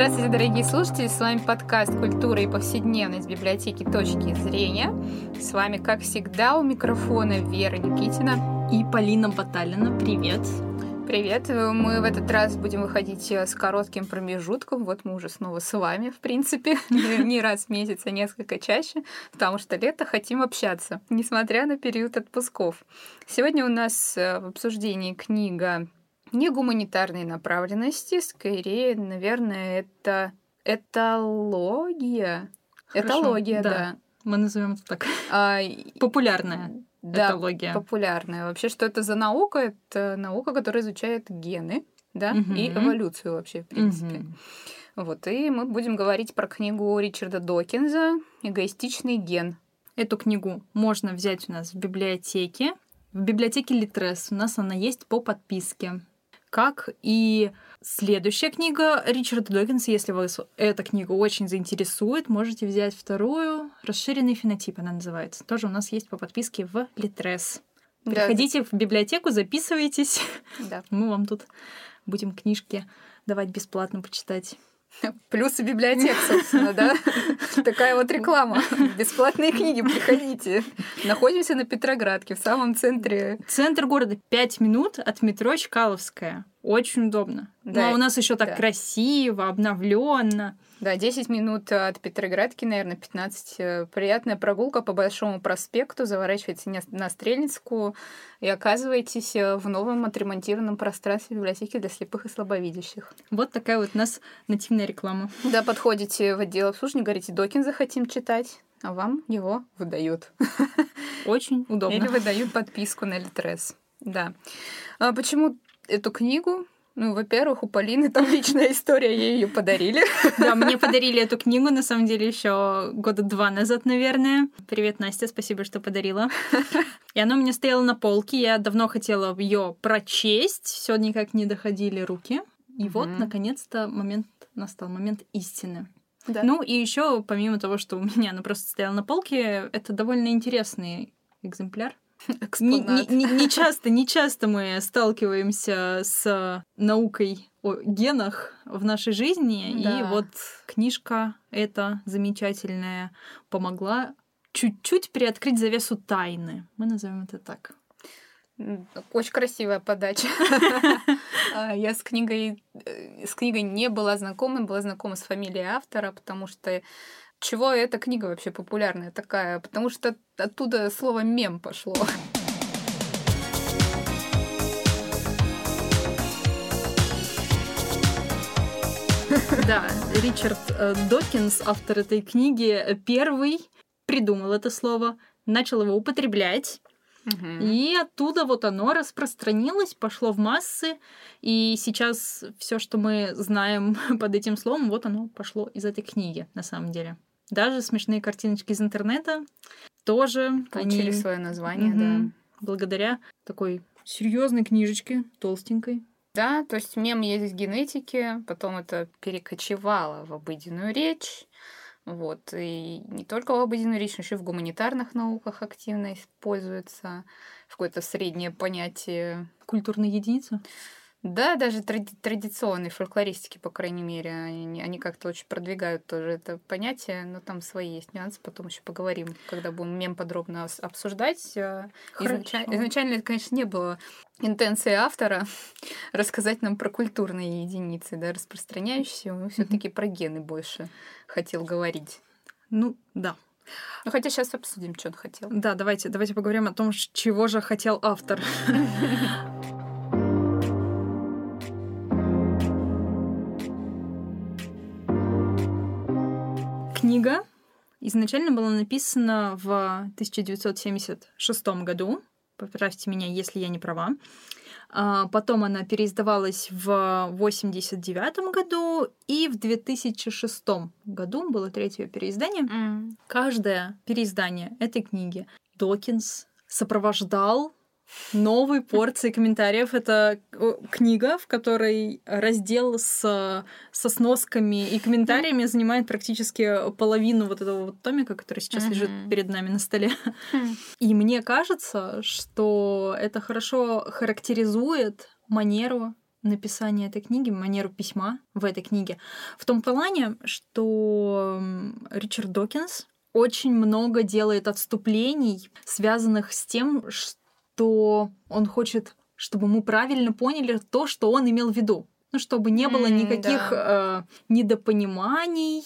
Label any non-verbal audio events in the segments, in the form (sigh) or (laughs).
Здравствуйте, дорогие слушатели! С вами подкаст «Культура и повседневность» библиотеки «Точки зрения». С вами, как всегда, у микрофона Вера Никитина и Полина Баталина. Привет! Привет! Мы в этот раз будем выходить с коротким промежутком. Вот мы уже снова с вами, в принципе. (laughs) Не раз в месяц, а несколько чаще, потому что лето хотим общаться, несмотря на период отпусков. Сегодня у нас э, в обсуждении книга не гуманитарной направленности, скорее, наверное, это этология. Хорошо, этология, да. да. Мы назовем это так. А, Популярная да, этология. популярная. Вообще, что это за наука? Это наука, которая изучает гены, да, угу. и эволюцию вообще, в принципе. Угу. Вот, и мы будем говорить про книгу Ричарда Докинза «Эгоистичный ген». Эту книгу можно взять у нас в библиотеке. В библиотеке Литрес у нас она есть по подписке как и следующая книга Ричарда Докинса. Если вас эта книга очень заинтересует, можете взять вторую. «Расширенный фенотип» она называется. Тоже у нас есть по подписке в Литрес. Приходите да. в библиотеку, записывайтесь. Да. Мы вам тут будем книжки давать бесплатно почитать. (laughs) Плюсы библиотек, собственно, да? (laughs) Такая вот реклама. Бесплатные книги, приходите. Находимся на Петроградке, в самом центре. Центр города. Пять минут от метро Чкаловская. Очень удобно. Да, Но у нас еще так да. красиво, обновленно. Да, 10 минут от Петроградки, наверное, 15. Э, приятная прогулка по Большому проспекту, заворачиваете на Стрельницкую и оказываетесь э, в новом отремонтированном пространстве библиотеки для слепых и слабовидящих. Вот такая вот у нас нативная реклама. Да, подходите в отдел обслуживания, говорите, Докин захотим читать, а вам его выдают. Очень удобно. Или выдают подписку на Литрес. Да. А почему эту книгу ну, во-первых, у Полины там личная история, ей ее подарили. (laughs) Да, мне подарили эту книгу, на самом деле, еще года два назад, наверное. Привет, Настя, спасибо, что подарила. И она у меня стояла на полке, я давно хотела ее прочесть, все никак не доходили руки. И вот, наконец-то, момент настал, момент истины. Да. Ну и еще, помимо того, что у меня она просто стояла на полке, это довольно интересный экземпляр. Не, не, не часто, не часто мы сталкиваемся с наукой о генах в нашей жизни, да. и вот книжка эта замечательная помогла чуть-чуть приоткрыть завесу тайны. Мы назовем это так. Очень красивая подача. (laughs) А, я с книгой, э, с книгой не была знакома, была знакома с фамилией автора, потому что чего эта книга вообще популярная такая? Потому что оттуда слово мем пошло. Да, Ричард э, Докинс, автор этой книги, первый придумал это слово, начал его употреблять. Угу. И оттуда вот оно распространилось, пошло в массы, и сейчас все, что мы знаем (laughs) под этим словом, вот оно пошло из этой книги, на самом деле. Даже смешные картиночки из интернета тоже получили они... свое название, угу. да. Благодаря такой серьезной книжечке, толстенькой. Да, то есть мем есть в генетике, потом это перекочевало в обыденную речь. Вот. И не только в обыденную речь, но еще и в гуманитарных науках активно используется в какое-то среднее понятие. Культурной единицы? Да, даже тради- традиционные фольклористики, по крайней мере, они, они как-то очень продвигают тоже это понятие, но там свои есть нюансы, потом еще поговорим, когда будем мем подробно обсуждать. Э, изначально, изначально это, конечно, не было интенции автора (laughs) рассказать нам про культурные единицы, да, распространяющиеся, он все-таки про гены больше хотел говорить. Ну, да. Ну, хотя сейчас обсудим, что он хотел. Да, давайте, давайте поговорим о том, чего же хотел автор. (laughs) изначально была написана в 1976 году. Поправьте меня, если я не права. А, потом она переиздавалась в 1989 году, и в 2006 году было третье переиздание. Mm. Каждое переиздание этой книги Докинс сопровождал новой порции комментариев. Это э, книга, в которой раздел с, со сносками и комментариями занимает практически половину вот этого вот томика, который сейчас mm-hmm. лежит перед нами на столе. Mm. И мне кажется, что это хорошо характеризует манеру написание этой книги, манеру письма в этой книге. В том плане, что Ричард Докинс очень много делает отступлений, связанных с тем, что он хочет, чтобы мы правильно поняли то, что он имел в виду. Ну, чтобы не было никаких да. э, недопониманий,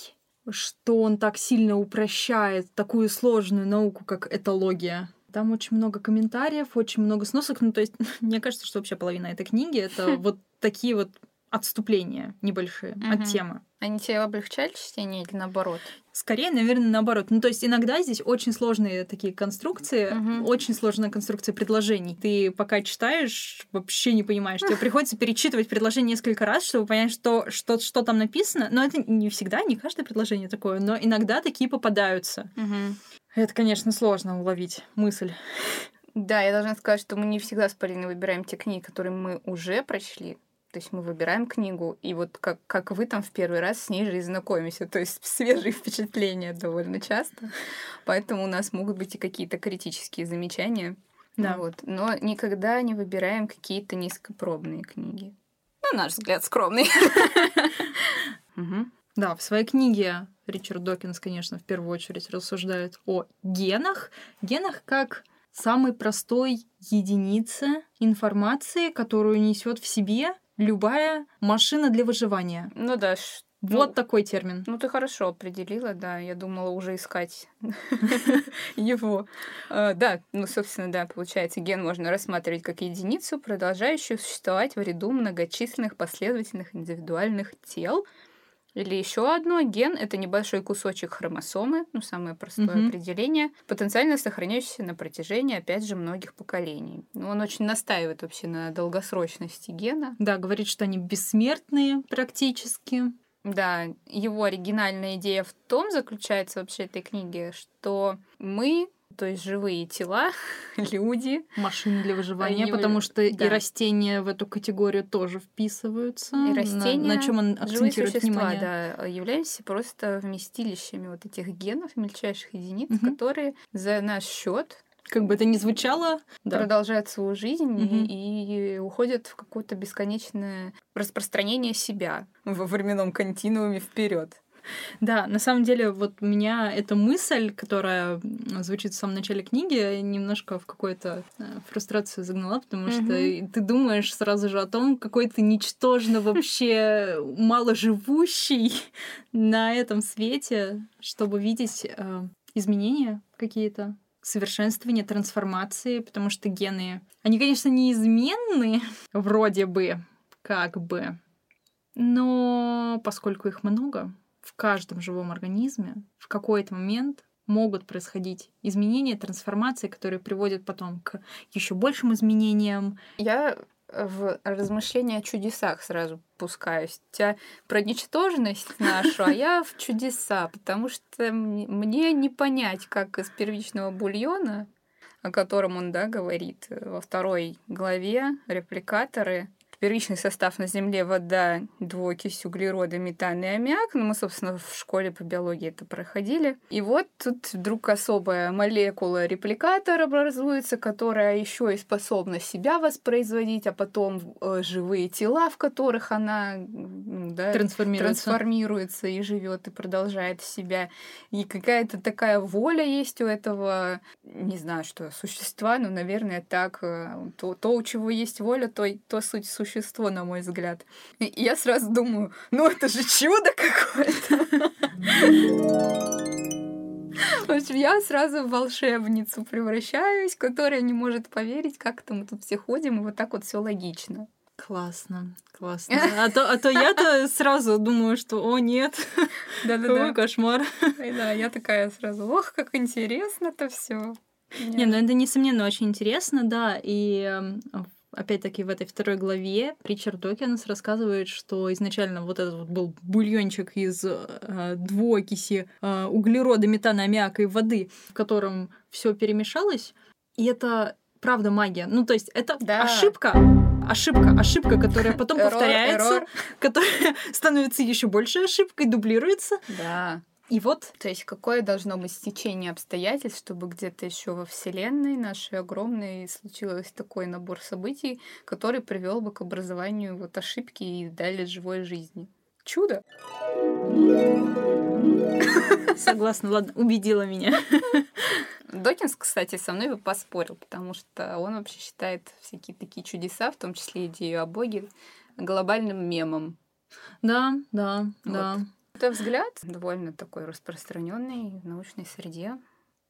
что он так сильно упрощает такую сложную науку, как этология. Там очень много комментариев, очень много сносок. Ну, то есть, (laughs) мне кажется, что вообще половина этой книги это (laughs) вот такие вот отступления небольшие от темы. Они тебе облегчали чтение или наоборот? Скорее, наверное, наоборот. Ну, то есть иногда здесь очень сложные такие конструкции, угу. очень сложная конструкция предложений. Ты пока читаешь, вообще не понимаешь. Тебе (laughs) приходится перечитывать предложение несколько раз, чтобы понять, что, что, что там написано. Но это не всегда, не каждое предложение такое, но иногда такие попадаются. Угу. Это, конечно, сложно уловить мысль. Да, я должна сказать, что мы не всегда с Полиной выбираем те книги, которые мы уже прочли. То есть мы выбираем книгу, и вот как, как вы там в первый раз с ней же и знакомимся. То есть (laughs) свежие впечатления довольно часто. Поэтому у нас могут быть и какие-то критические замечания. Да. Вот. Но никогда не выбираем какие-то низкопробные книги. На наш взгляд, скромные. (laughs) Да, в своей книге Ричард Докинс, конечно, в первую очередь рассуждает о генах. Генах как самой простой единице информации, которую несет в себе любая машина для выживания. Ну да. Вот ну, такой термин. Ну, ты хорошо определила, да. Я думала уже искать (laughs) его. А, да, ну, собственно, да, получается, ген можно рассматривать как единицу, продолжающую существовать в ряду многочисленных последовательных индивидуальных тел, или еще одно, ген — это небольшой кусочек хромосомы, ну, самое простое угу. определение, потенциально сохраняющийся на протяжении, опять же, многих поколений. Ну, он очень настаивает вообще на долгосрочности гена. Да, говорит, что они бессмертные практически. Да, его оригинальная идея в том заключается вообще этой книги, что мы то есть живые тела, (laughs) люди. Машины для выживания, потому что да. и растения в эту категорию тоже вписываются. И растения, на, на чем он акцентирует существа, внимание? Да, являются просто вместилищами вот этих генов, мельчайших единиц, угу. которые за наш счет как бы это ни звучало, да. продолжают свою жизнь угу. и, и уходят в какое-то бесконечное распространение себя во временном континууме вперед. (laughs) Да, на самом деле, вот меня эта мысль, которая звучит в самом начале книги, немножко в какую-то э, фрустрацию загнала, потому что ты думаешь сразу же о том, какой ты ничтожно вообще маложивущий (laughs) на этом свете, чтобы видеть э, изменения какие-то совершенствование, трансформации, потому что гены, они, конечно, неизменны, (laughs) вроде бы, как бы, но поскольку их много, в каждом живом организме в какой-то момент могут происходить изменения, трансформации, которые приводят потом к еще большим изменениям. Я в размышления о чудесах сразу пускаюсь. У тебя про ничтожность нашу, а я в чудеса, потому что мне не понять, как из первичного бульона, о котором он, да, говорит во второй главе, репликаторы, первичный состав на Земле вода, двуокись углерода, метан и аммиак. Ну, мы, собственно, в школе по биологии это проходили. И вот тут вдруг особая молекула репликатор образуется, которая еще и способна себя воспроизводить, а потом э, живые тела, в которых она да, трансформируется. трансформируется и живет и продолжает себя. И какая-то такая воля есть у этого, не знаю, что существа, но, наверное, так. Э, то, то у чего есть воля, то, то суть существа существо, на мой взгляд. И я сразу думаю, ну это же чудо какое-то. В общем, я сразу в волшебницу превращаюсь, которая не может поверить, как это мы тут все ходим, и вот так вот все логично. Классно, классно. (laughs) А то, а то я-то сразу думаю, что о нет, да-да-да, кошмар. И да, я такая сразу, ох, как интересно-то все. Не, ну это несомненно очень интересно, да, и эм, опять-таки в этой второй главе Ричард Докинс рассказывает, что изначально вот этот вот был бульончик из э, двуокиси э, углерода, метана, аммиака и воды, в котором все перемешалось, и это правда магия. Ну, то есть это да. ошибка, ошибка, ошибка, которая потом error, повторяется, error. которая (laughs) становится еще больше ошибкой, дублируется. Да. И вот... То есть какое должно быть стечение обстоятельств, чтобы где-то еще во Вселенной нашей огромной случилось такой набор событий, который привел бы к образованию вот ошибки и далее живой жизни. Чудо! (laughs) Согласна, ладно, убедила меня. (laughs) Докинс, кстати, со мной бы поспорил, потому что он вообще считает всякие такие чудеса, в том числе идею о Боге, глобальным мемом. Да, да, вот. да. Это взгляд довольно такой распространенный в научной среде.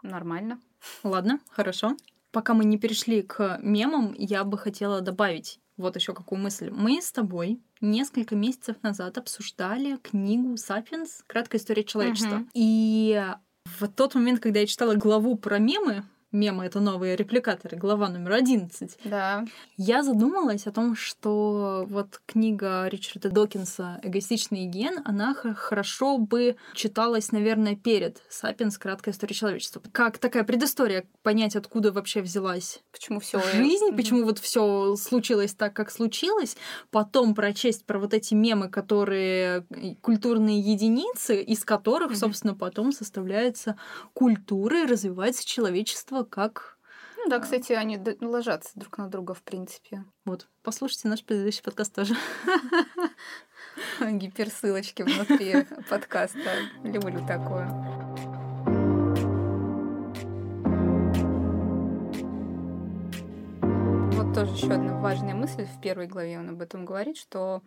Нормально. Ладно, хорошо. Пока мы не перешли к мемам, я бы хотела добавить вот еще какую мысль. Мы с тобой несколько месяцев назад обсуждали книгу «Сапиенс. Краткая история человечества». Угу. И в тот момент, когда я читала главу про мемы, мемы — это новые репликаторы, глава номер 11. Да. Я задумалась о том, что вот книга Ричарда Докинса «Эгоистичный ген», она хорошо бы читалась, наверное, перед «Сапиенс. Краткая история человечества». Как такая предыстория, понять, откуда вообще взялась почему все жизнь, mm-hmm. почему вот все случилось так, как случилось, потом прочесть про вот эти мемы, которые культурные единицы, из которых, mm-hmm. собственно, потом составляется культура и развивается человечество как... Ну да, кстати, они ложатся друг на друга, в принципе. Вот, послушайте наш предыдущий подкаст тоже. (laughs) Гиперссылочки внутри (laughs) подкаста. Люблю такое. Вот тоже еще одна важная мысль в первой главе он об этом говорит, что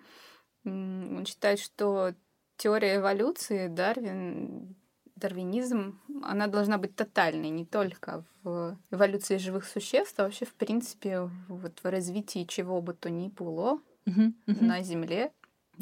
он считает, что теория эволюции Дарвин дарвинизм, она должна быть тотальной, не только в эволюции живых существ, а вообще, в принципе, вот в развитии чего бы то ни было uh-huh, uh-huh. на Земле.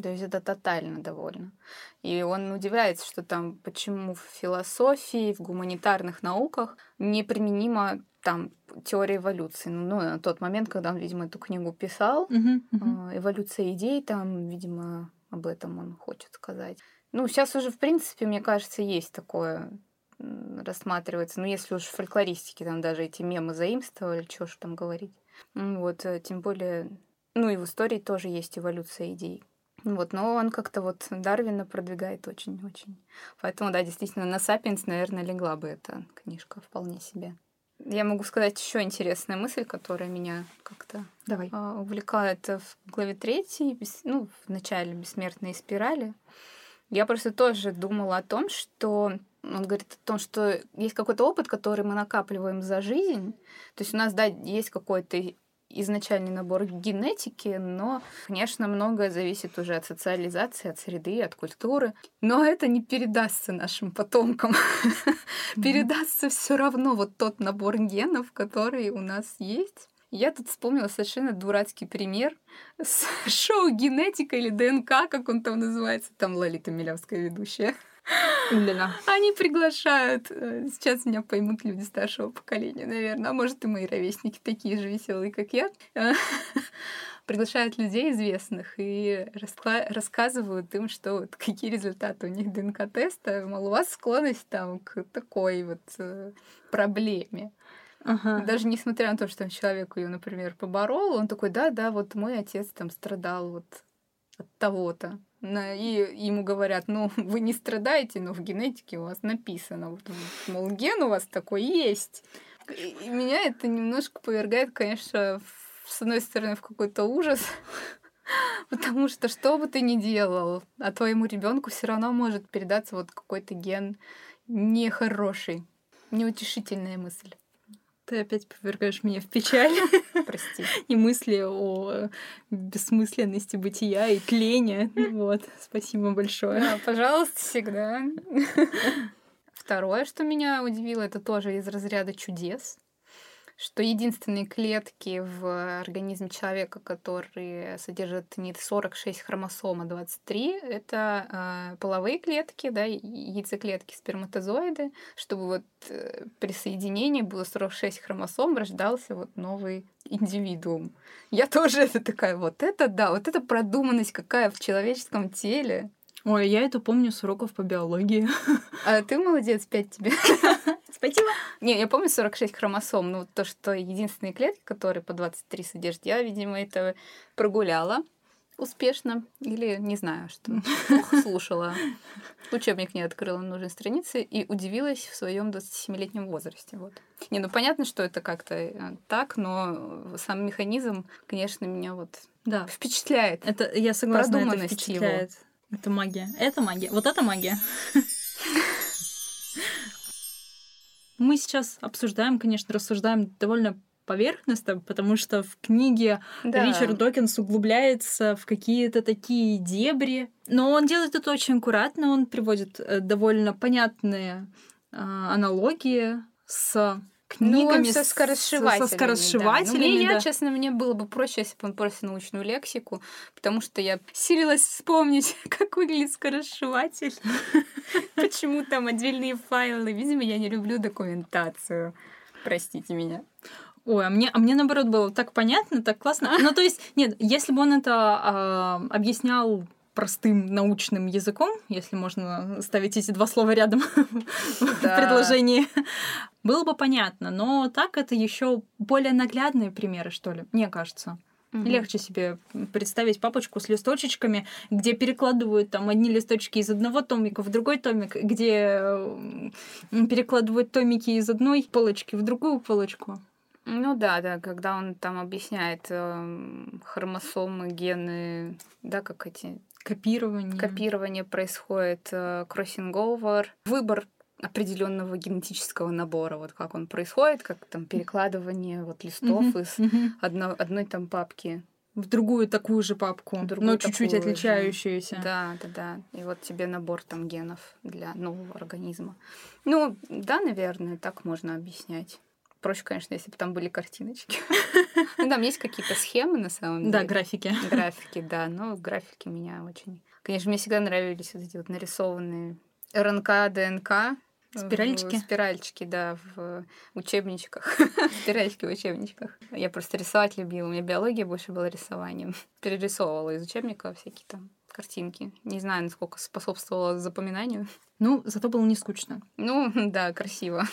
То есть это тотально довольно. И он удивляется, что там почему в философии, в гуманитарных науках неприменима там теория эволюции. Ну, на тот момент, когда он, видимо, эту книгу писал, uh-huh, uh-huh. эволюция идей, там, видимо, об этом он хочет сказать. Ну, сейчас уже, в принципе, мне кажется, есть такое рассматривается. Ну, если уж в фольклористике там даже эти мемы заимствовали, что ж там говорить. Вот, э, тем более, ну и в истории тоже есть эволюция идей. Вот, но он как-то вот Дарвина продвигает очень-очень. Поэтому, да, действительно, на «Сапиенс», наверное, легла бы эта книжка вполне себе. Я могу сказать еще интересная мысль, которая меня как-то Давай. А, увлекает в главе третьей, ну, в начале «Бессмертные спирали». Я просто тоже думала о том, что он говорит о том, что есть какой-то опыт, который мы накапливаем за жизнь. То есть у нас, да, есть какой-то изначальный набор генетики, но, конечно, многое зависит уже от социализации, от среды, от культуры. Но это не передастся нашим потомкам. (laughs) Передастся все равно вот тот набор генов, который у нас есть. Я тут вспомнила совершенно дурацкий пример с (laughs) шоу «Генетика» или ДНК, как он там называется. Там Лолита Милявская ведущая. Да. Они приглашают, э, сейчас меня поймут люди старшего поколения, наверное, а может и мои ровесники такие же веселые, как я, (laughs) приглашают людей известных и рассказывают им, что вот (laughs) какие результаты у них ДНК-теста, мол, у вас склонность там к такой вот э, проблеме. Ага. Даже несмотря на то, что человек ее, например, поборол, он такой, да, да, вот мой отец там страдал вот от того-то. И ему говорят, ну, (laughs) вы не страдаете, но в генетике у вас написано, вот, мол, ген у вас такой есть. И меня это немножко повергает, конечно, с одной стороны, в какой-то ужас, (laughs) потому что что бы ты ни делал, а твоему ребенку все равно может передаться вот какой-то ген нехороший, неутешительная мысль. Ты опять повергаешь меня в печаль. (laughs) Прости. (laughs) И мысли о бессмысленности бытия и тления. Вот, спасибо большое. Да, пожалуйста, всегда. (laughs) Второе, что меня удивило, это тоже из разряда чудес что единственные клетки в организме человека, которые содержат не 46 хромосом, а 23, это э, половые клетки, да, яйцеклетки, сперматозоиды, чтобы вот э, при соединении было 46 хромосом, рождался вот новый индивидуум. Я тоже это такая, вот это да, вот это продуманность какая в человеческом теле. Ой, я это помню с уроков по биологии. А ты молодец, пять тебе. (laughs) Спасибо. Не, я помню 46 хромосом, ну то, что единственные клетки, которые по 23 содержат, я, видимо, это прогуляла. успешно. Или не знаю, что. Плохо слушала. Учебник не открыла нужной страницы и удивилась в своем 27-летнем возрасте. Вот. Не, ну понятно, что это как-то э, так, но сам механизм, конечно, меня вот да. впечатляет. Это я согласна, это впечатляет. Его. Это магия. Это магия. Вот это магия. Мы сейчас обсуждаем, конечно, рассуждаем довольно поверхностно, потому что в книге да. Ричард Докинс углубляется в какие-то такие дебри. Но он делает это очень аккуратно, он приводит э, довольно понятные э, аналогии с книгами ну, со скоросшивателями. Со скоросшивателями да. Ну, мне, да. я, честно, мне было бы проще, если бы он просто научную лексику, потому что я силилась вспомнить, (laughs) как выглядит скоросшиватель, (laughs) почему там отдельные файлы. Видимо, я не люблю документацию. Простите меня. Ой, а мне, а мне наоборот было так понятно, так классно. Ну, то есть, нет, если бы он это э, объяснял простым научным языком, если можно ставить эти два слова рядом (laughs) в предложении, было бы понятно. Но так это еще более наглядные примеры, что ли, мне кажется. Угу. Легче себе представить папочку с листочками, где перекладывают там одни листочки из одного томика в другой томик, где перекладывают томики из одной полочки в другую полочку. Ну да, да, когда он там объясняет э, хромосомы, гены, да, как эти копирование. Копирование происходит, э, кроссинг-овер, выбор определенного генетического набора, вот как он происходит, как там перекладывание вот листов mm-hmm. из mm-hmm. Одно, одной там папки в другую такую же папку, другую но чуть-чуть отличающуюся. Да, да, да. И вот тебе набор там генов для нового организма. Ну, да, наверное, так можно объяснять. Проще, конечно, если бы там были картиночки. (laughs) Ну, там есть какие-то схемы, на самом деле. Да, графики. Графики, да. Но графики меня очень... Конечно, мне всегда нравились вот эти вот нарисованные РНК, ДНК. Спиральчики? Спиральчики, да, в учебничках. (laughs) Спиральчики в учебничках. Я просто рисовать любила. У меня биология больше была рисованием. (laughs) Перерисовывала из учебника всякие там картинки. Не знаю, насколько способствовало запоминанию. Ну, зато было не скучно. Ну, да, красиво.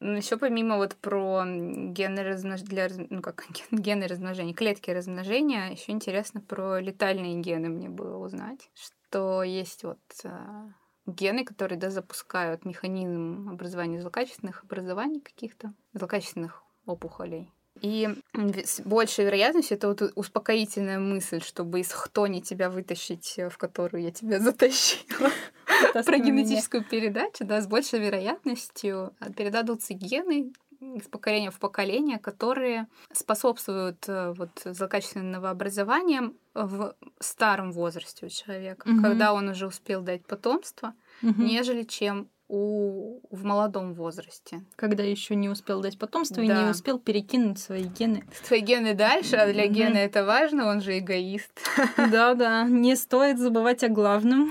Еще помимо вот про гены размножения, для, ну как (laughs) гены размножения, клетки размножения, еще интересно про летальные гены мне было узнать, что есть вот а, гены, которые да, запускают механизм образования злокачественных образований каких-то, злокачественных опухолей. И с большей вероятностью это вот успокоительная мысль, чтобы из хтони тебя вытащить, в которую я тебя (laughs) затащила. (laughs) Про генетическую передачу, да, с большей вероятностью передадутся гены из поколения в поколение, которые способствуют э, вот злокачественным новообразованиям в старом возрасте у человека, угу. когда он уже успел дать потомство, угу. нежели чем у, в молодом возрасте. Когда еще не успел дать потомство да. и не успел перекинуть свои гены. (laughs) Свои гены дальше, а для гена это важно, он же эгоист. Да-да, не стоит забывать о главном.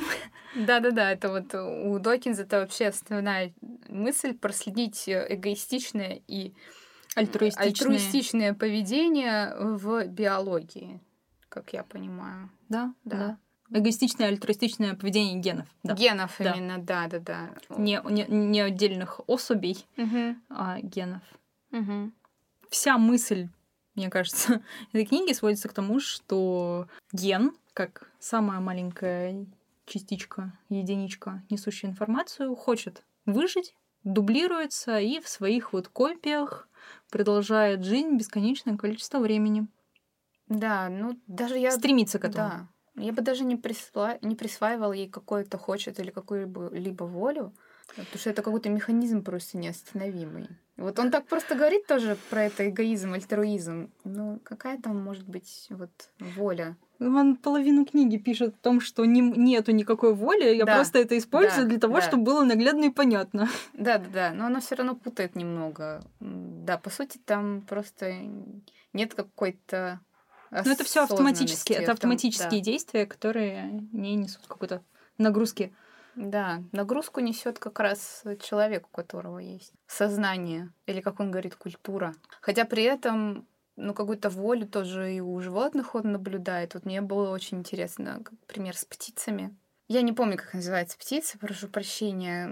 Да-да-да, это вот у Докинза это вообще основная мысль проследить эгоистичное и альтруистичное, альтруистичное поведение в биологии, как я понимаю. Да, да. да. Эгоистичное, альтруистичное поведение генов. Да. Генов да. именно, да, да, да. Не, не, не отдельных особей, угу. а генов. Угу. Вся мысль, мне кажется, (laughs) этой книги сводится к тому, что ген, как самая маленькая частичка, единичка, несущая информацию, хочет выжить, дублируется и в своих вот копиях продолжает жизнь бесконечное количество времени. Да, ну даже я... Стремится к этому. Да. Я бы даже не, присва... не присваивала ей какое-то хочет или какую-либо либо волю, потому что это какой-то механизм просто неостановимый. Вот он так просто говорит тоже про это эгоизм, альтруизм. Ну, какая там может быть вот воля? Он половину книги пишет о том, что не, нету никакой воли, я да. просто это использую да, для того, да. чтобы было наглядно и понятно. Да, да, да, но она все равно путает немного. Да, по сути, там просто нет какой-то но это все автоматически, это автоматические да. действия, которые не несут какой-то нагрузки. Да, нагрузку несет как раз человек, у которого есть сознание, или, как он говорит, культура. Хотя при этом ну, какую-то волю тоже и у животных он наблюдает. Вот мне было очень интересно, пример с птицами. Я не помню, как называется птица, прошу прощения.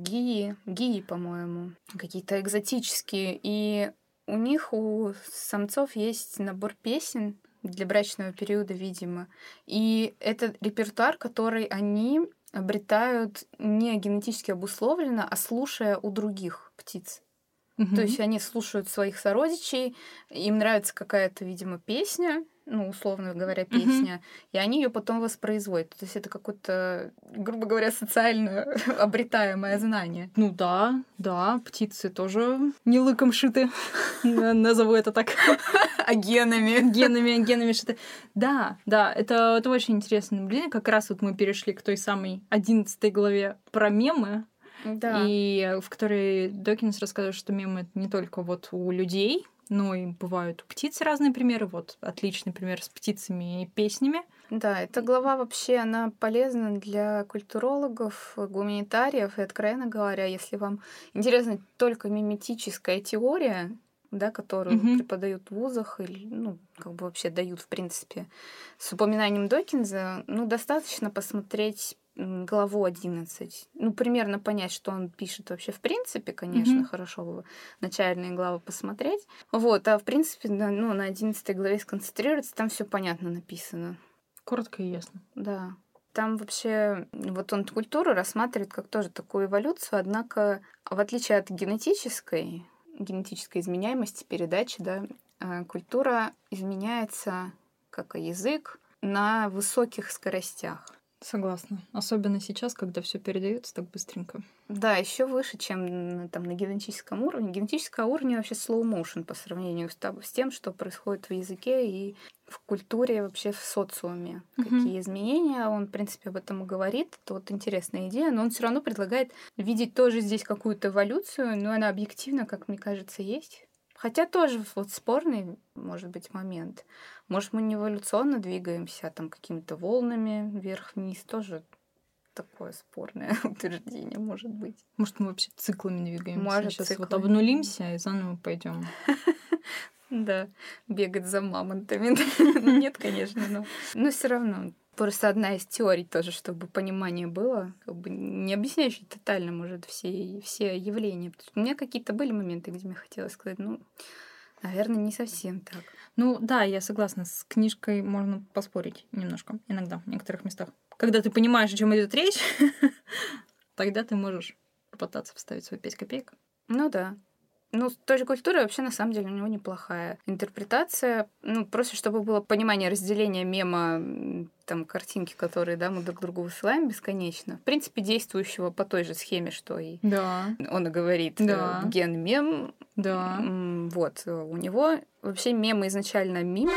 Гии, гии, по-моему. Какие-то экзотические. И у них, у самцов есть набор песен, для брачного периода, видимо. И это репертуар, который они обретают не генетически обусловленно, а слушая у других птиц. Угу. То есть они слушают своих сородичей, им нравится какая-то, видимо, песня, ну, условно говоря, песня, mm-hmm. и они ее потом воспроизводят. То есть это какое-то, грубо говоря, социально (laughs) обретаемое знание. Ну да, да, птицы тоже не лыком шиты, (laughs) назову это так. (laughs) А генами. Генами, генами шиты. Да, да, это, это очень интересное наблюдение. Как раз вот мы перешли к той самой одиннадцатой главе про мемы, да. И в которой Докинс рассказывает, что мемы это не только вот у людей, но и бывают у птиц разные примеры. Вот отличный пример с птицами и песнями. Да, эта глава вообще, она полезна для культурологов, гуманитариев, и, откровенно говоря, если вам интересна только миметическая теория, да, которую mm-hmm. преподают в вузах или, ну, как бы вообще дают, в принципе, с упоминанием Докинза, ну, достаточно посмотреть главу 11. Ну, примерно понять, что он пишет вообще в принципе, конечно, mm-hmm. хорошо бы начальные главы посмотреть. Вот, а в принципе, да, ну, на 11 главе сконцентрироваться, там все понятно написано. Коротко и ясно. Да. Там вообще, вот он культуру рассматривает как тоже такую эволюцию, однако, в отличие от генетической, генетической изменяемости передачи, да, э, культура изменяется, как и язык, на высоких скоростях. Согласна. Особенно сейчас, когда все передается так быстренько. Да, еще выше, чем там на генетическом уровне. Генетическое уровень вообще slow motion по сравнению с, с тем, что происходит в языке и в культуре, вообще в социуме. Uh-huh. Какие изменения, он, в принципе, об этом и говорит. Это вот интересная идея, но он все равно предлагает видеть тоже здесь какую-то эволюцию, но она объективно, как мне кажется, есть. Хотя тоже вот спорный может быть момент. Может, мы не эволюционно двигаемся, а там какими-то волнами вверх-вниз тоже такое спорное (laughs) утверждение может быть. Может, мы вообще циклами двигаемся. Может, Сейчас циклами. вот обнулимся и заново пойдем. (laughs) Да, бегать за мамонтами. (laughs) Нет, конечно, но... Но все равно Просто одна из теорий тоже, чтобы понимание было, как бы не объясняющий тотально, может, все, все явления. У меня какие-то были моменты, где мне хотелось сказать, ну, наверное, не совсем так. Ну, да, я согласна. С книжкой можно поспорить немножко, иногда, в некоторых местах. Когда ты понимаешь, о чем идет речь, (laughs) тогда ты можешь попытаться вставить свои 5 копеек. Ну да. Ну, той же культуры вообще, на самом деле, у него неплохая интерпретация. Ну, просто чтобы было понимание разделения мема, там, картинки, которые, да, мы друг другу высылаем бесконечно. В принципе, действующего по той же схеме, что и да. он и говорит. Э, да. Ген мем. Да. Вот. У него вообще мемы изначально мимо.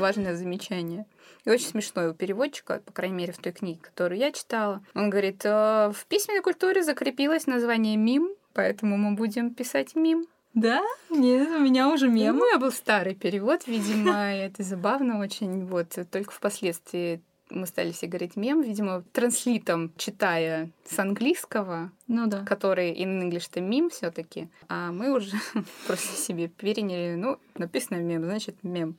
Важное замечание. И очень смешной у переводчика, по крайней мере, в той книге, которую я читала. Он говорит, «Э, в письменной культуре закрепилось название мим, поэтому мы будем писать мим. Да? Нет, у меня уже мем. Ну, я был старый перевод, видимо, это забавно очень. Вот, только впоследствии мы стали все говорить мем, видимо, транслитом читая с английского, ну да. который in English это мем все таки а мы уже (laughs) просто себе переняли, ну, написано мем, значит мем.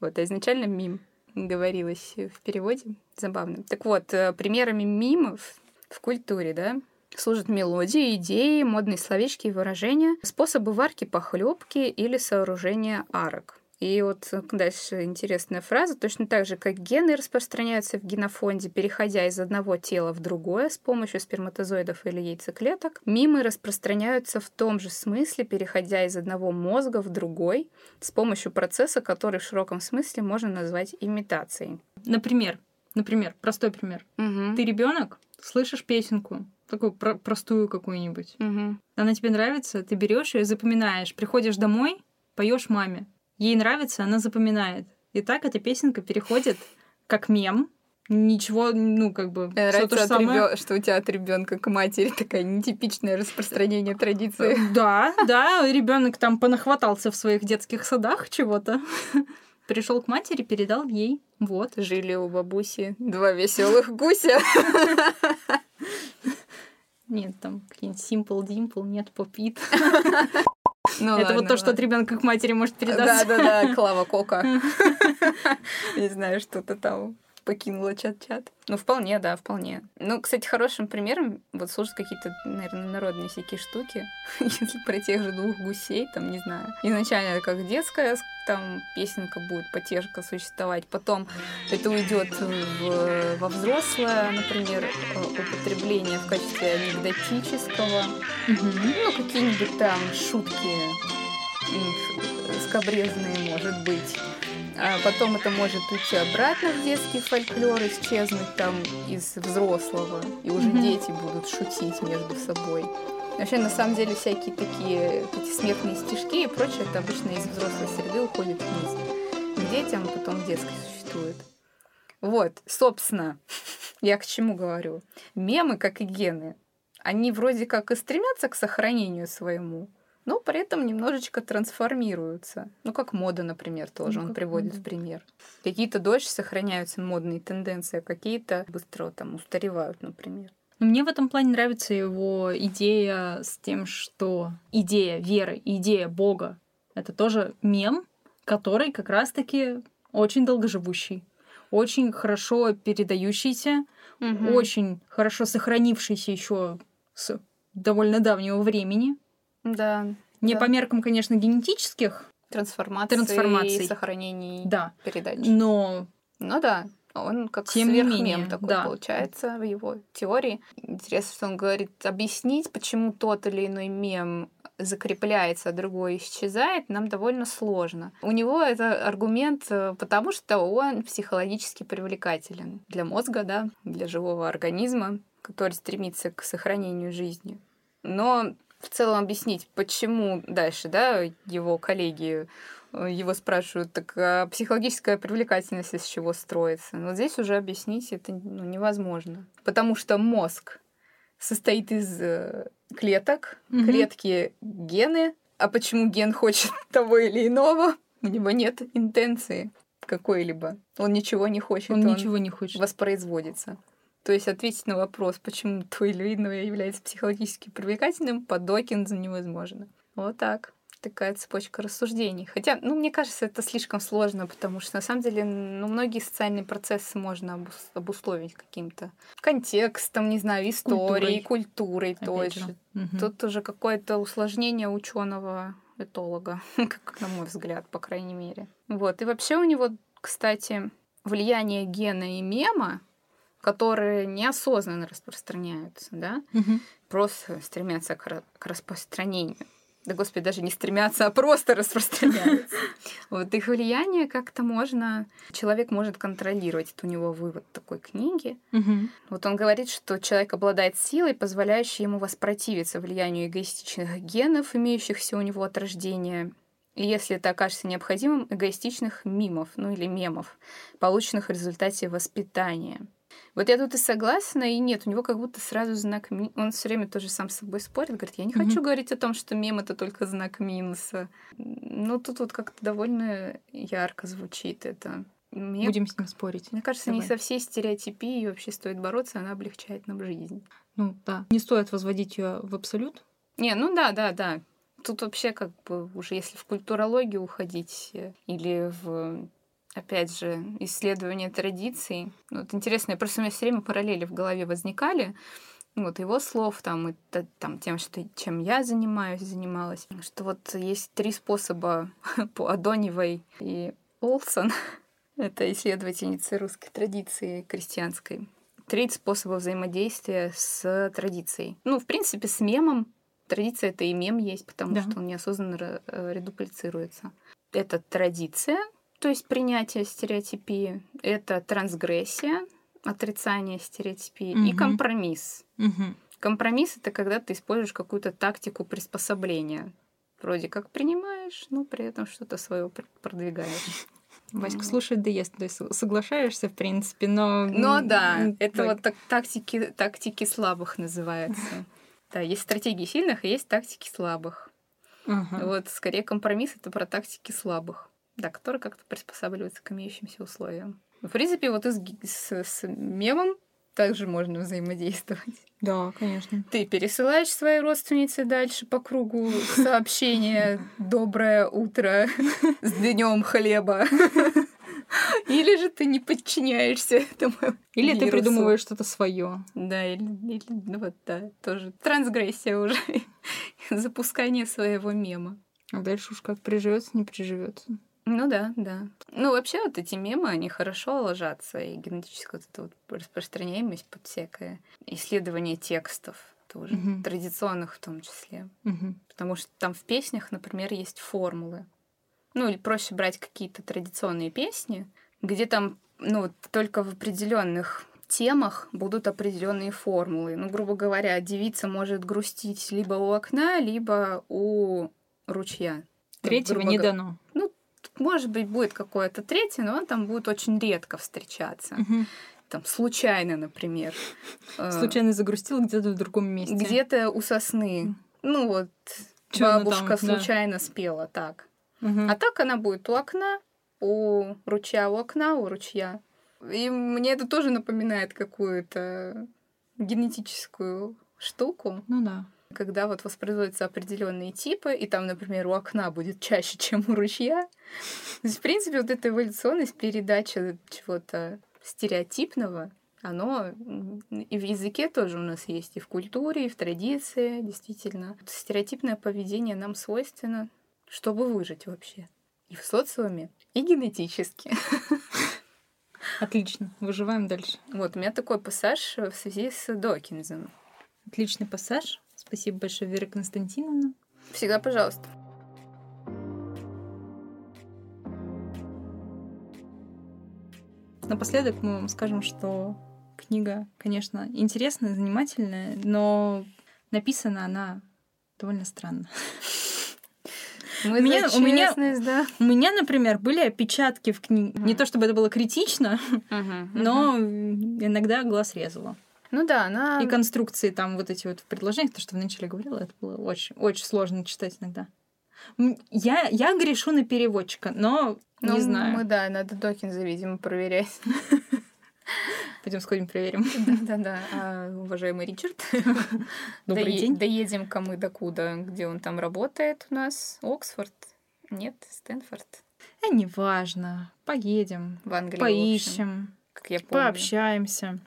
Вот, а изначально мим говорилось в переводе. Забавно. Так вот, э, примерами мимов в культуре, да, служат мелодии, идеи, модные словечки и выражения, способы варки похлебки или сооружения арок. И вот дальше интересная фраза. Точно так же, как гены распространяются в генофонде, переходя из одного тела в другое с помощью сперматозоидов или яйцеклеток, мимы распространяются в том же смысле, переходя из одного мозга в другой с помощью процесса, который в широком смысле можно назвать имитацией. Например, например, простой пример. Угу. Ты ребенок, слышишь песенку, такую про простую какую-нибудь. Угу. Она тебе нравится, ты берешь ее, запоминаешь, приходишь домой, поешь маме ей нравится, она запоминает. И так эта песенка переходит как мем. Ничего, ну, как бы... Нравится, то же самое. Ребё... что у тебя от ребенка к матери такая нетипичное распространение традиции. Да, да, ребенок там понахватался в своих детских садах чего-то. Пришел к матери, передал ей. Вот. Жили у бабуси два веселых гуся. Нет, там какие-нибудь Simple Dimple, нет, попит. Ну, это ладно, вот то, что от ребенка к матери может передаться. Да, да, да, Клава Кока. (laughs) Не знаю, что-то там покинула чат-чат. Ну, вполне, да, вполне. Ну, кстати, хорошим примером вот служат какие-то, наверное, народные всякие штуки. (laughs) Если про тех же двух гусей, там, не знаю. Изначально как детская там песенка будет, потешка существовать. Потом это уйдет в, во взрослое, например, э, употребление в качестве анекдотического. Ну, какие-нибудь там шутки скобрезные, может быть. А потом это может уйти обратно в детский фольклор, исчезнуть там из взрослого, и уже mm-hmm. дети будут шутить между собой. Вообще, на самом деле, всякие такие эти смертные стишки и прочее, это обычно из взрослой среды уходит вниз. К детям потом детской существует. Вот, собственно, (laughs) я к чему говорю. Мемы, как и гены, они вроде как и стремятся к сохранению своему, но при этом немножечко трансформируются. Ну, как мода, например, тоже ну, он приводит мода. в пример. Какие-то дольше сохраняются модные тенденции, а какие-то быстро там устаревают, например. Мне в этом плане нравится его идея с тем, что идея веры, идея Бога — это тоже мем, который как раз-таки очень долгоживущий, очень хорошо передающийся, угу. очень хорошо сохранившийся еще с довольно давнего времени. Да. Не да. по меркам, конечно, генетических трансформаций, трансформаций. сохранений, да. передач. Но... Ну да, он как Тем сверхмем такой да. получается в его теории. Интересно, что он говорит, объяснить, почему тот или иной мем закрепляется, а другой исчезает, нам довольно сложно. У него это аргумент, э, потому что он психологически привлекателен для мозга, да, для живого организма, который стремится к сохранению жизни. Но в целом объяснить, почему дальше, да, его коллеги э, его спрашивают, так а психологическая привлекательность из чего строится? Но здесь уже объяснить это ну, невозможно. Потому что мозг состоит из э, клеток, угу. клетки гены. А почему ген хочет (laughs) того или иного? У него нет интенции какой-либо. Он ничего не хочет. Он, он ничего не хочет. Воспроизводится. То есть ответить на вопрос, почему то или иное является психологически привлекательным, по Докинзу невозможно. Вот так. Такая цепочка рассуждений. Хотя, ну, мне кажется, это слишком сложно, потому что на самом деле, ну, многие социальные процессы можно обусловить каким-то контекстом, не знаю, историей, культурой, культурой той же. Угу. Тут уже какое-то усложнение ученого этолога, (laughs) как на мой взгляд, по крайней мере. Вот. И вообще у него, кстати, влияние гена и мема которые неосознанно распространяются, да, угу. просто стремятся к, к распространению. Да, господи, даже не стремятся, а просто распространяются. (laughs) Вот их влияние как-то можно... Человек может контролировать. Это у него вывод такой книги. Вот он говорит, что человек обладает силой, позволяющей ему воспротивиться влиянию эгоистичных генов, имеющихся у него от рождения, и если это окажется необходимым, эгоистичных мимов, ну или мемов, полученных в результате воспитания. Вот я тут и согласна, и нет, у него как будто сразу знак. Он все время тоже сам с собой спорит, говорит, я не mm-hmm. хочу говорить о том, что мем это только знак минуса. Ну, тут вот как-то довольно ярко звучит это. Мне, Будем с ним спорить. Мне кажется, Давай. не со всей стереотипией вообще стоит бороться, она облегчает нам жизнь. Ну да. Не стоит возводить ее в абсолют. Не, ну да, да, да. Тут вообще как бы уже если в культурологию уходить э, или в опять же, исследование традиций. Вот интересно, просто у меня все время параллели в голове возникали. Вот его слов там, и там тем, что, чем я занимаюсь, занималась. Что вот есть три способа (laughs) по Адоневой и Олсон. (laughs) Это исследовательницы русской традиции крестьянской. Три способа взаимодействия с традицией. Ну, в принципе, с мемом. Традиция — это и мем есть, потому да. что он неосознанно э, редуплицируется. Это традиция, то есть принятие стереотипии — это трансгрессия, отрицание стереотипии угу. и компромисс. Угу. Компромисс — это когда ты используешь какую-то тактику приспособления. Вроде как принимаешь, но при этом что-то свое продвигаешь. (laughs) Васька слушает да ест, то есть соглашаешься, в принципе, но... Ну да, это вот так, тактики, тактики слабых называется. Да, есть стратегии сильных, и есть тактики слабых. Вот скорее компромисс это про тактики слабых да, который как-то приспосабливается к имеющимся условиям. В принципе, вот и с, с, с мемом также можно взаимодействовать. Да, конечно. Ты пересылаешь своей родственнице дальше по кругу сообщение «Доброе утро с днем хлеба». Или же ты не подчиняешься этому. Или вирусу. ты придумываешь что-то свое. Да, или, или ну вот да, тоже трансгрессия уже. Запускание своего мема. А дальше уж как приживется, не приживется. Ну да, да. Ну вообще вот эти мемы, они хорошо ложатся, и генетическая вот эта вот распространяемость под всякое исследование текстов тоже, угу. традиционных в том числе. Угу. Потому что там в песнях, например, есть формулы. Ну или проще брать какие-то традиционные песни, где там, ну, только в определенных темах будут определенные формулы. Ну, грубо говоря, девица может грустить либо у окна, либо у ручья. Третьего не дано. Ну, может быть, будет какое-то третье, но он там будет очень редко встречаться. Угу. Там случайно, например. (laughs) Случайно загрустил где-то в другом месте. Где-то у сосны. Ну вот, Чё бабушка там, случайно да. спела так. Угу. А так она будет у окна, у ручья, у окна, у ручья. И мне это тоже напоминает какую-то генетическую штуку. Ну да когда вот воспроизводятся определенные типы, и там, например, у окна будет чаще, (laughs) чем у ручья. То есть, в принципе, вот эта эволюционность передача чего-то стереотипного, оно и в языке тоже у нас есть, и в культуре, и в традиции, действительно. Стереотипное поведение нам свойственно, чтобы выжить вообще. И в социуме, и генетически. (laughs) Отлично, выживаем дальше. Вот, у меня такой пассаж в связи с Докинзом. Отличный пассаж. Спасибо большое, Вера Константиновна. Всегда пожалуйста. Напоследок мы вам скажем, что книга, конечно, интересная, занимательная, но написана она довольно странно. Мы у меня, у меня, да? у меня, например, были опечатки в книге. Uh-huh. Не то чтобы это было критично, uh-huh, uh-huh. но иногда глаз резала. Ну да, она... И конструкции там вот эти вот в предложениях, то, что вначале говорила, это было очень, очень сложно читать иногда. Я, я грешу на переводчика, но ну, не знаю. Мы, да, надо Докинза, видимо, проверять. (laughs) Пойдем сходим, проверим. (laughs) Да-да-да. А, уважаемый Ричард. (laughs) Добрый день. Доедем-ка мы до куда, где он там работает у нас. Оксфорд? Нет, Стэнфорд. А неважно. Поедем. В Англию. Поищем. Как я помню. Пообщаемся.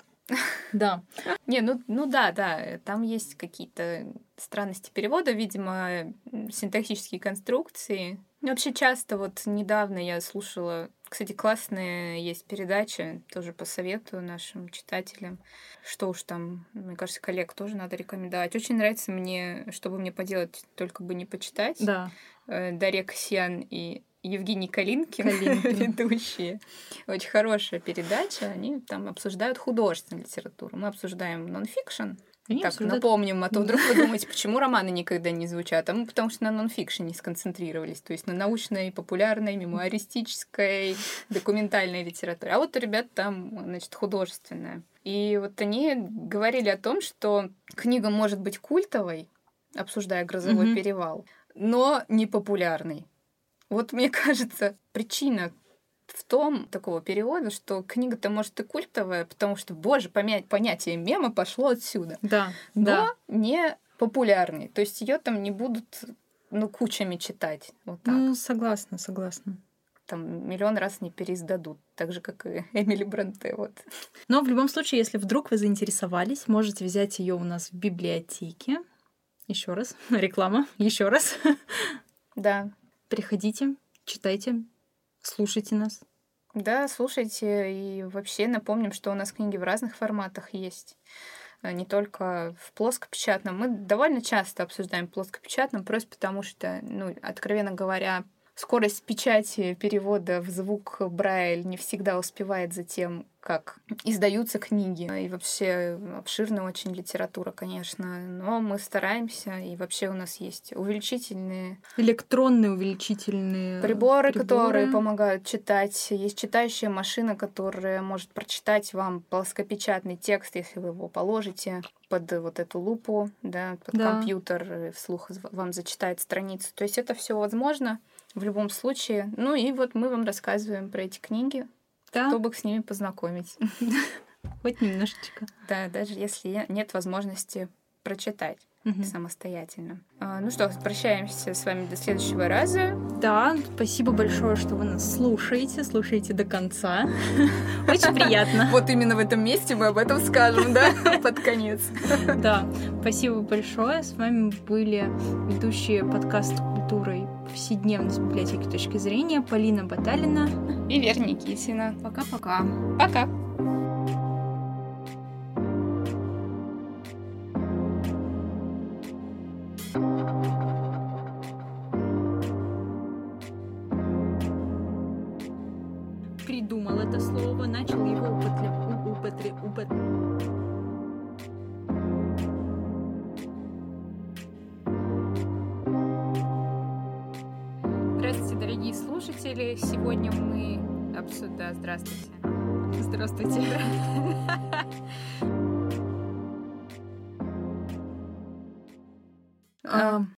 Да. Не, ну, ну да, да, там есть какие-то странности перевода, видимо, синтаксические конструкции. Ну, вообще часто вот недавно я слушала, кстати, классная есть передача, тоже посоветую нашим читателям. Что уж там, мне кажется, коллег тоже надо рекомендовать. Очень нравится мне, чтобы мне поделать, только бы не почитать. Да. Э, Дарья Касьян и Евгений Калинкин, Калинкин. (laughs) ведущие. Очень хорошая передача. Они там обсуждают художественную литературу. Мы обсуждаем нонфикшн. так, обсуждают... напомним, а то вдруг вы (laughs) думаете, почему романы никогда не звучат. А мы потому что на нонфикшене сконцентрировались, то есть на научной, популярной, мемуаристической, документальной литературе. А вот у ребят там, значит, художественная. И вот они говорили о том, что книга может быть культовой, обсуждая грозовой mm-hmm. перевал, но не популярной. Вот мне (laughs) кажется, причина в том такого перевода, что книга-то может и культовая, потому что, боже, понятие мема пошло отсюда. Да. Но да. не популярный. То есть ее там не будут ну, кучами читать. Вот так. Ну, согласна, согласна. Там миллион раз не переиздадут, так же, как и (laughs) Эмили Бранте. Вот. Но в любом случае, если вдруг вы заинтересовались, можете взять ее у нас в библиотеке. Еще раз. (laughs) Реклама. Еще раз. Да. Приходите, читайте, слушайте нас. Да, слушайте. И вообще напомним, что у нас книги в разных форматах есть. Э, не только в плоскопечатном. Мы довольно часто обсуждаем плоскопечатном, просто потому что, ну, откровенно говоря, скорость печати перевода в звук Брайль не всегда успевает за тем, как издаются книги. И вообще обширная очень литература, конечно. Но мы стараемся, и вообще у нас есть увеличительные... Электронные увеличительные приборы, приборы. которые помогают читать. Есть читающая машина, которая может прочитать вам плоскопечатный текст, если вы его положите под вот эту лупу, да, под да. компьютер, вслух вам зачитает страницу. То есть это все возможно в любом случае. Ну и вот мы вам рассказываем про эти книги, да. чтобы с ними познакомить. (laughs) Хоть немножечко. Да, даже если нет возможности прочитать. угу. самостоятельно. А, ну что, прощаемся с вами до следующего раза. Да, спасибо большое, что вы нас слушаете, слушаете до конца. (laughs) Очень приятно. Вот именно в этом месте мы об этом скажем, да, (laughs) под конец. Да, спасибо большое. С вами были ведущие подкаст культурой повседневность библиотеки точки зрения Полина Баталина и Вера Никитина. Пока-пока. Пока. Придумал